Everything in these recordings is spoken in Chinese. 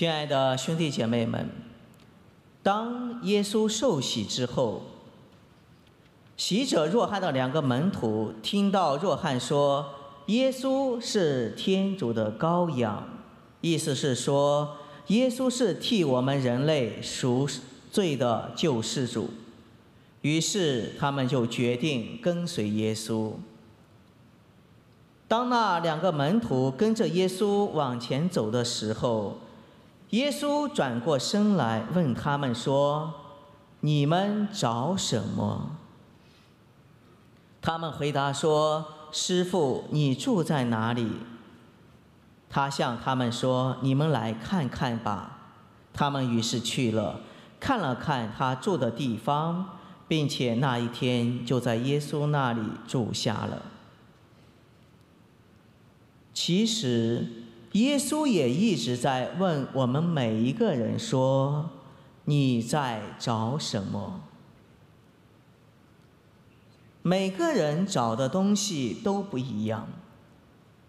亲爱的兄弟姐妹们，当耶稣受洗之后，洗者若翰的两个门徒听到若翰说耶稣是天主的羔羊，意思是说耶稣是替我们人类赎罪的救世主，于是他们就决定跟随耶稣。当那两个门徒跟着耶稣往前走的时候，耶稣转过身来问他们说：“你们找什么？”他们回答说：“师傅，你住在哪里？”他向他们说：“你们来看看吧。”他们于是去了，看了看他住的地方，并且那一天就在耶稣那里住下了。其实。耶稣也一直在问我们每一个人说：“你在找什么？”每个人找的东西都不一样，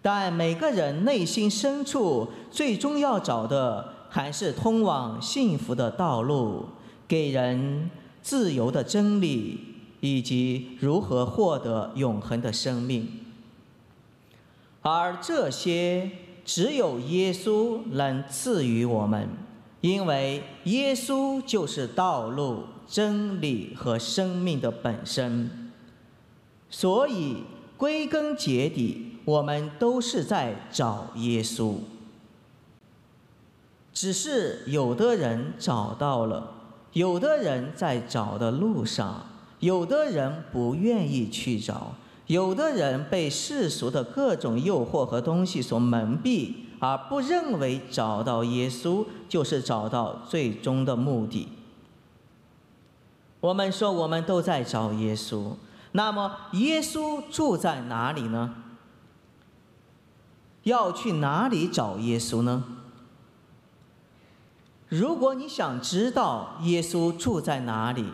但每个人内心深处最终要找的还是通往幸福的道路，给人自由的真理，以及如何获得永恒的生命。而这些。只有耶稣能赐予我们，因为耶稣就是道路、真理和生命的本身。所以归根结底，我们都是在找耶稣。只是有的人找到了，有的人在找的路上，有的人不愿意去找。有的人被世俗的各种诱惑和东西所蒙蔽，而不认为找到耶稣就是找到最终的目的。我们说我们都在找耶稣，那么耶稣住在哪里呢？要去哪里找耶稣呢？如果你想知道耶稣住在哪里，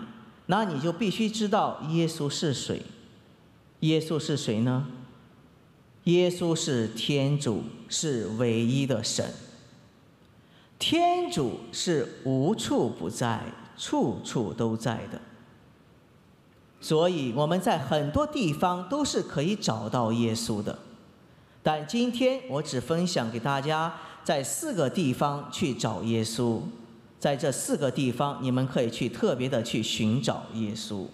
那你就必须知道耶稣是谁。耶稣是谁呢？耶稣是天主，是唯一的神。天主是无处不在、处处都在的，所以我们在很多地方都是可以找到耶稣的。但今天我只分享给大家，在四个地方去找耶稣，在这四个地方，你们可以去特别的去寻找耶稣。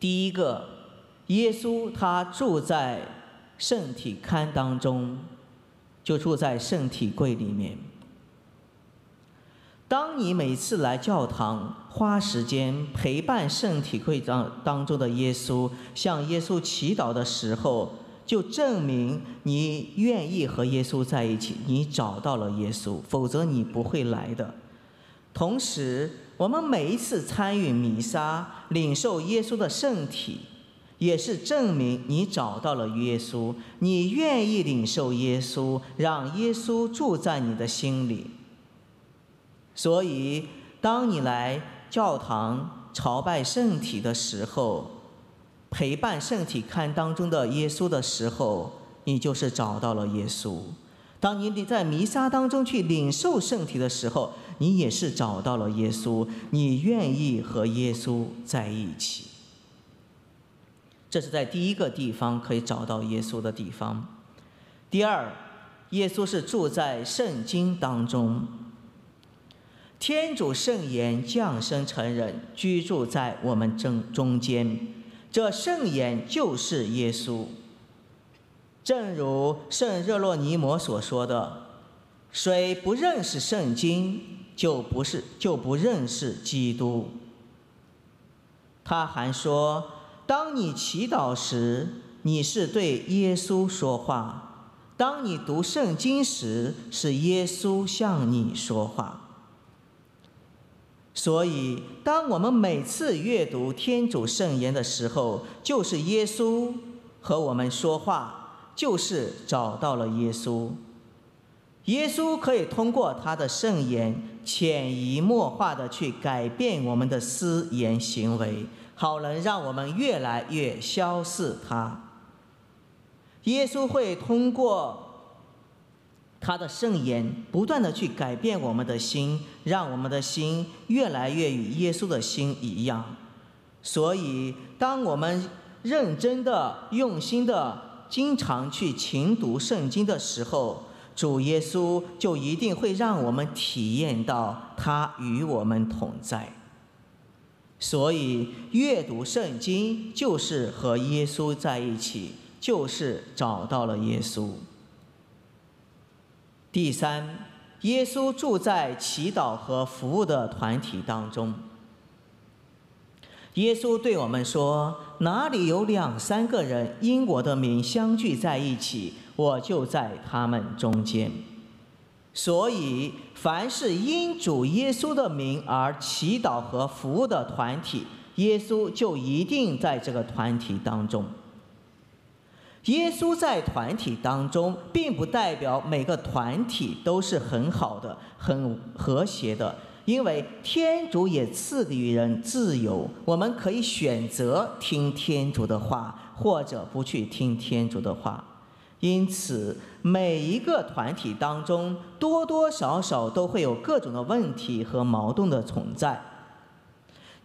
第一个，耶稣他住在圣体龛当中，就住在圣体柜里面。当你每次来教堂，花时间陪伴圣体柜当当中的耶稣，向耶稣祈祷的时候，就证明你愿意和耶稣在一起，你找到了耶稣，否则你不会来的。同时，我们每一次参与弥撒、领受耶稣的圣体，也是证明你找到了耶稣，你愿意领受耶稣，让耶稣住在你的心里。所以，当你来教堂朝拜圣体的时候，陪伴圣体龛当中的耶稣的时候，你就是找到了耶稣。当你在弥撒当中去领受圣体的时候，你也是找到了耶稣，你愿意和耶稣在一起。这是在第一个地方可以找到耶稣的地方。第二，耶稣是住在圣经当中，天主圣言降生成人，居住在我们中中间，这圣言就是耶稣。正如圣热洛尼摩所说的：“谁不认识圣经，就不是就不认识基督。”他还说：“当你祈祷时，你是对耶稣说话；当你读圣经时，是耶稣向你说话。”所以，当我们每次阅读天主圣言的时候，就是耶稣和我们说话。就是找到了耶稣，耶稣可以通过他的圣言，潜移默化的去改变我们的思言行为，好能让我们越来越消似他。耶稣会通过他的圣言不断的去改变我们的心，让我们的心越来越与耶稣的心一样。所以，当我们认真的、用心的、经常去勤读圣经的时候，主耶稣就一定会让我们体验到他与我们同在。所以，阅读圣经就是和耶稣在一起，就是找到了耶稣。第三，耶稣住在祈祷和服务的团体当中。耶稣对我们说：“哪里有两三个人因我的名相聚在一起，我就在他们中间。”所以，凡是因主耶稣的名而祈祷和服务的团体，耶稣就一定在这个团体当中。耶稣在团体当中，并不代表每个团体都是很好的、很和谐的，因为天主也赐予人自由，我们可以选择听天主的话，或者不去听天主的话。因此，每一个团体当中，多多少少都会有各种的问题和矛盾的存在。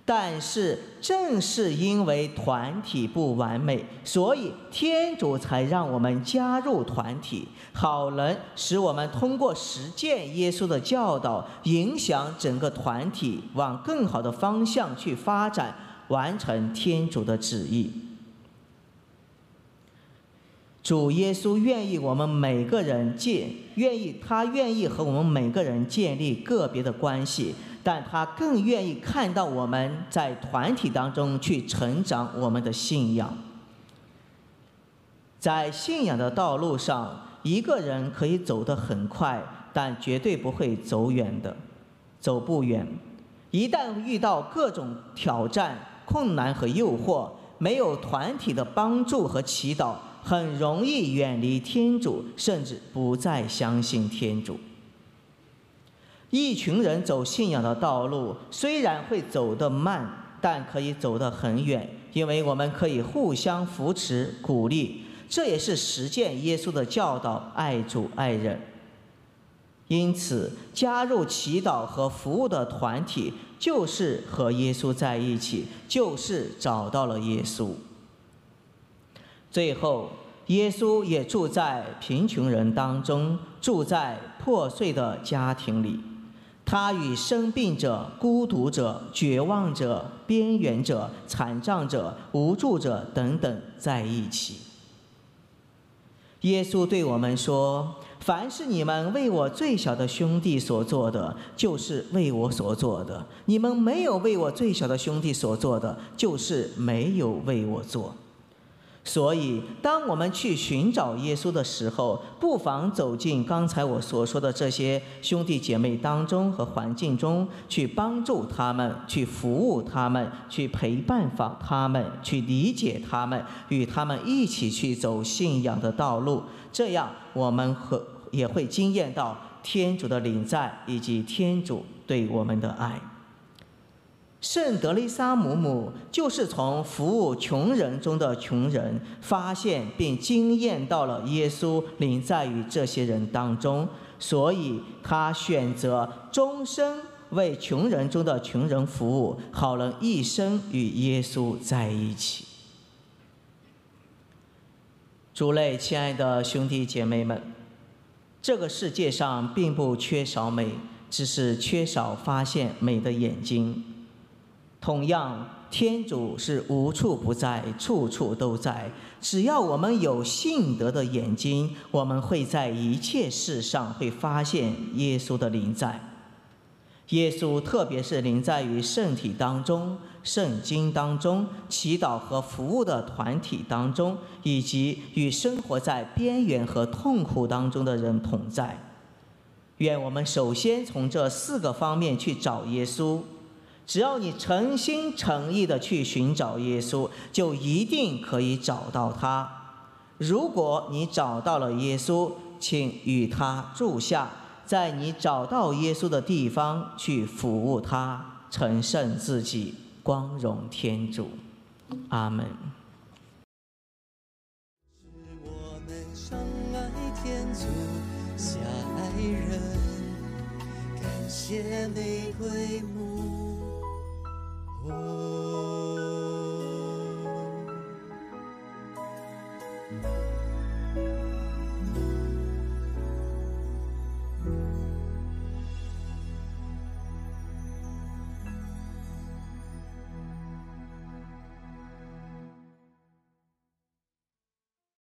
但是，正是因为团体不完美，所以天主才让我们加入团体，好能使我们通过实践耶稣的教导，影响整个团体往更好的方向去发展，完成天主的旨意。主耶稣愿意我们每个人建，愿意他愿意和我们每个人建立个别的关系。但他更愿意看到我们在团体当中去成长我们的信仰。在信仰的道路上，一个人可以走得很快，但绝对不会走远的，走不远。一旦遇到各种挑战、困难和诱惑，没有团体的帮助和祈祷，很容易远离天主，甚至不再相信天主。一群人走信仰的道路，虽然会走得慢，但可以走得很远，因为我们可以互相扶持、鼓励。这也是实践耶稣的教导，爱主爱人。因此，加入祈祷和服务的团体，就是和耶稣在一起，就是找到了耶稣。最后，耶稣也住在贫穷人当中，住在破碎的家庭里。他与生病者、孤独者、绝望者、边缘者、残障者、无助者等等在一起。耶稣对我们说：“凡是你们为我最小的兄弟所做的，就是为我所做的；你们没有为我最小的兄弟所做的，就是没有为我做。”所以，当我们去寻找耶稣的时候，不妨走进刚才我所说的这些兄弟姐妹当中和环境中，去帮助他们，去服务他们，去陪伴访他们，去理解他们，与他们一起去走信仰的道路。这样，我们和也会惊艳到天主的临在以及天主对我们的爱。圣德丽莎姆姆就是从服务穷人中的穷人，发现并惊艳到了耶稣临在于这些人当中，所以他选择终生为穷人中的穷人服务，好能一生与耶稣在一起。诸类亲爱的兄弟姐妹们，这个世界上并不缺少美，只是缺少发现美的眼睛。同样，天主是无处不在，处处都在。只要我们有信德的眼睛，我们会在一切事上会发现耶稣的临在。耶稣特别是临在于圣体当中、圣经当中、祈祷和服务的团体当中，以及与生活在边缘和痛苦当中的人同在。愿我们首先从这四个方面去找耶稣。只要你诚心诚意的去寻找耶稣，就一定可以找到他。如果你找到了耶稣，请与他住下，在你找到耶稣的地方去服务他，成圣自己，光荣天主。阿门。是我们爱天主，人，感谢玫瑰我。